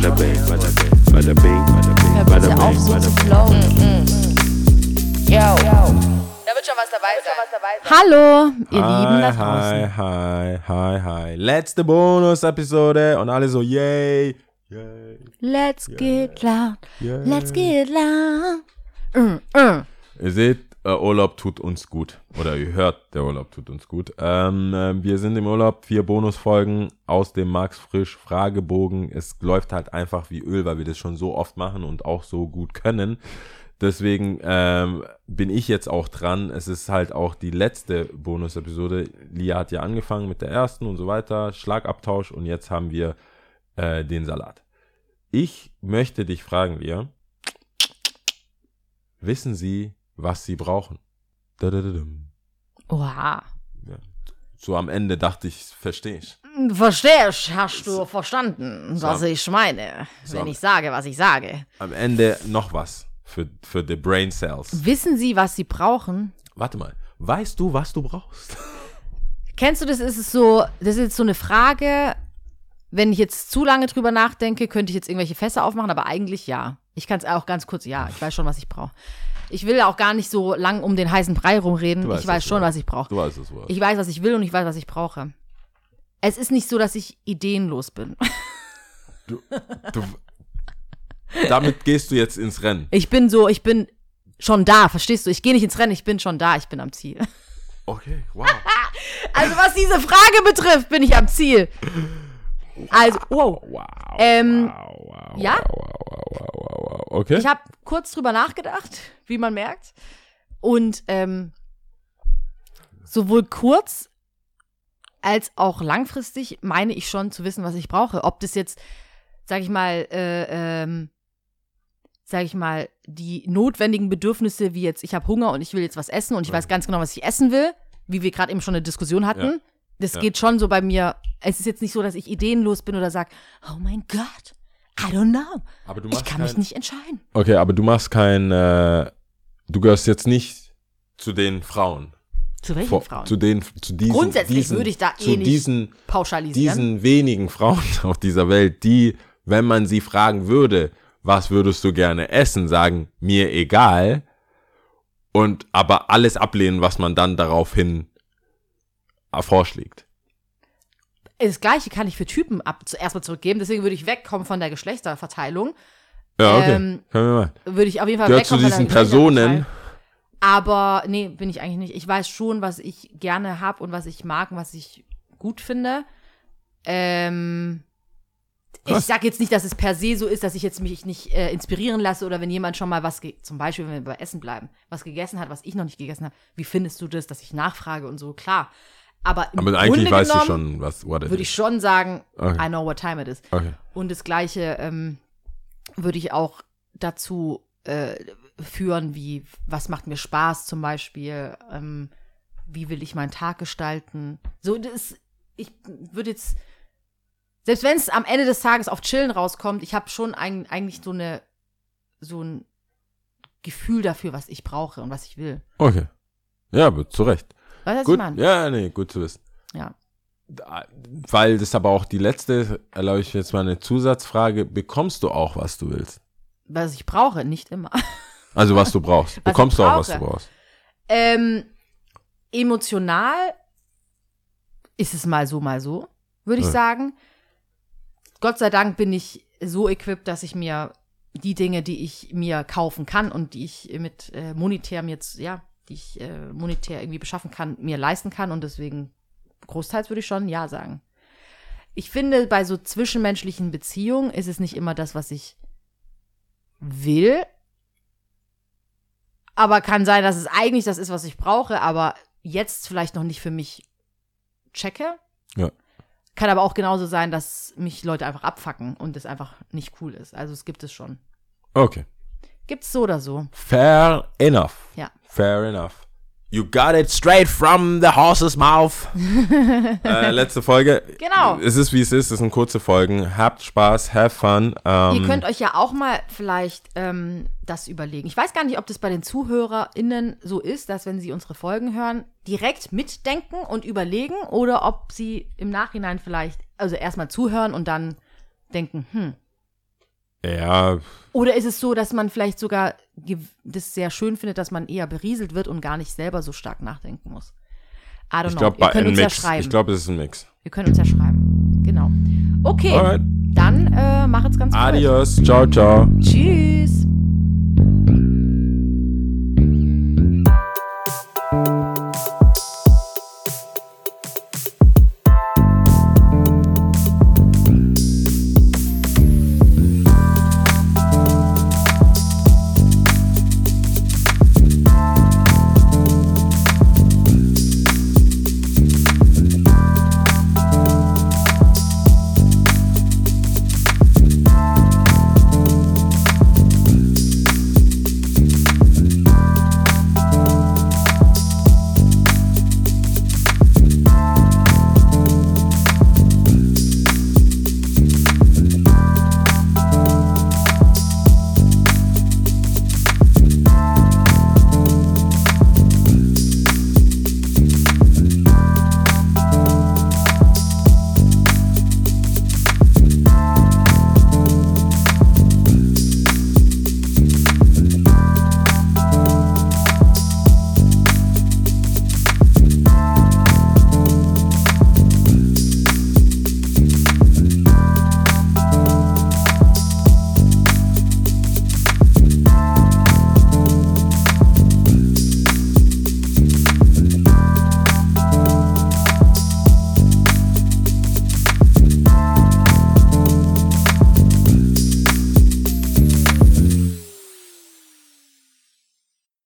bada bing, bada bing, bada bing, bada bing, bada bitte auf, bing, so bada zu bing. flowen. Yo. Da wird schon was dabei sein. Hallo, ihr Lieben da Hi, draußen. hi, hi, hi. Letzte Bonus-Episode und alle so, yay, yay, Let's get loud, yay. let's get loud. Mm, mm. Ihr seht, äh, Urlaub tut uns gut. Oder ihr hört, der Urlaub tut uns gut. Ähm, äh, wir sind im Urlaub, vier Bonusfolgen aus dem Max Frisch Fragebogen. Es läuft halt einfach wie Öl, weil wir das schon so oft machen und auch so gut können. Deswegen ähm, bin ich jetzt auch dran. Es ist halt auch die letzte Bonus-Episode. Lia hat ja angefangen mit der ersten und so weiter. Schlagabtausch und jetzt haben wir äh, den Salat. Ich möchte dich fragen, Lia. Wissen Sie, was Sie brauchen? Oha. So am Ende dachte ich, verstehe ich. Verstehst, hast du verstanden, So. was ich meine, So. wenn ich sage, was ich sage. Am Ende noch was für, für die Brain Cells. Wissen Sie, was Sie brauchen? Warte mal, weißt du, was du brauchst? Kennst du das? Ist es so, das ist jetzt so eine Frage. Wenn ich jetzt zu lange drüber nachdenke, könnte ich jetzt irgendwelche Fässer aufmachen, aber eigentlich ja. Ich kann es auch ganz kurz, ja, ich weiß schon, was ich brauche. Ich will auch gar nicht so lang um den heißen Brei rumreden. Du weißt, ich weiß was du schon, was ich brauche. Du weißt es wohl. Ich weiß, was ich will und ich weiß, was ich brauche. Es ist nicht so, dass ich ideenlos bin. Du, damit gehst du jetzt ins Rennen. Ich bin so, ich bin schon da, verstehst du? Ich gehe nicht ins Rennen, ich bin schon da, ich bin am Ziel. Okay, wow. Also was diese Frage betrifft, bin ich am Ziel. Also, wow. Wow. Ähm, wow, wow, ja? Wow, wow, wow, wow, wow. Okay. Ich habe kurz drüber nachgedacht, wie man merkt. Und ähm, sowohl kurz als auch langfristig meine ich schon zu wissen, was ich brauche. Ob das jetzt, sag ich mal, äh, ähm, sag ich mal, die notwendigen Bedürfnisse, wie jetzt, ich habe Hunger und ich will jetzt was essen und ich weiß ganz genau, was ich essen will, wie wir gerade eben schon eine Diskussion hatten. Ja. Das Ja. geht schon so bei mir. Es ist jetzt nicht so, dass ich ideenlos bin oder sage, oh mein Gott, I don't know. aber du Ich machst kann mich kein, nicht entscheiden. Okay, aber du machst kein, äh, du gehörst jetzt nicht zu den Frauen. Zu welchen Vor- Frauen? Zu den, zu diesen, Grundsätzlich diesen, würde ich da eh zu nicht diesen, pauschalisieren. diesen wenigen Frauen auf dieser Welt, die, wenn man sie fragen würde, was würdest du gerne essen, sagen, mir egal. Und aber alles ablehnen, was man dann daraufhin vorschlägt. Das gleiche kann ich für Typen ab zuerst mal zurückgeben, deswegen würde ich wegkommen von der Geschlechterverteilung. Ja, okay. Ähm, Können wir mal. Würde ich auf jeden Fall Gehört zu wegkommen von diesen der Geschlechterverteilung. Personen. Aber nee, bin ich eigentlich nicht. Ich weiß schon, was ich gerne habe und was ich mag und was ich gut finde. Ähm, ich Krass. sag jetzt nicht, dass es per se so ist, dass ich jetzt mich nicht äh, inspirieren lasse oder wenn jemand schon mal was, zum Beispiel, wenn wir bei Essen bleiben, was gegessen hat, was ich noch nicht gegessen habe, wie findest du das, dass ich nachfrage und so, klar. Aber im Aber eigentlich Grunde weißt du schon, was what it würde ich schon sagen, Okay. I know what time it is. Okay. Und das Gleiche ähm, würde ich auch dazu äh, führen, wie, was macht mir Spaß zum Beispiel, ähm, wie will ich meinen Tag gestalten. So, das, ich würde jetzt, selbst wenn es am Ende des Tages auf Chillen rauskommt, ich habe schon ein, eigentlich so eine, so ein Gefühl dafür, was ich brauche und was ich will. Okay. Ja, aber zu Recht. Weißt du, was Gut. ich meine? Ja, nee, gut zu wissen. Ja. Weil das aber auch die letzte, erlaube ich jetzt mal eine Zusatzfrage, bekommst du auch, was du willst? Was ich brauche, nicht immer. Also was du brauchst. ich Bekommst du auch, was du brauchst. Ähm, emotional ist es mal so, mal so, würde ich Ja. sagen. Gott sei Dank bin ich so equipped, dass ich mir die Dinge, die ich mir kaufen kann und die ich mit äh, monetär mir jetzt, ja, die ich äh, monetär irgendwie beschaffen kann, mir leisten kann und deswegen großteils würde ich schon ja sagen. Ich finde, bei so zwischenmenschlichen Beziehungen ist es nicht immer das, was ich will, aber kann sein, dass es eigentlich das ist, was ich brauche, aber jetzt vielleicht noch nicht für mich checke. Ja. Kann aber auch genauso sein, dass mich Leute einfach abfacken und es einfach nicht cool ist. Also es gibt es schon. Okay. Gibt es so oder so. Fair enough. Ja. Fair enough. You got it straight from the horse's mouth. äh, letzte Folge. Genau. Es ist wie es ist. Es sind kurze Folgen. Habt Spaß, have fun. Ähm, Ihr könnt euch ja auch mal vielleicht ähm, das überlegen. Ich weiß gar nicht, ob das bei den ZuhörerInnen so ist, dass wenn sie unsere Folgen hören, direkt mitdenken und überlegen oder ob sie im Nachhinein vielleicht, also erstmal zuhören und dann denken, hm, Ja, Oder ist es so, dass man vielleicht sogar das sehr schön findet, dass man eher berieselt wird und gar nicht selber so stark nachdenken muss? I don't ich know. glaube, Ihr bei könnt ein uns ja schreiben. Ich glaube, es ist ein Mix. Ihr könnt uns ja schreiben. Genau. Okay, Alright. dann äh, macht's ganz gut. Adios. Ciao, ciao. Tschüss.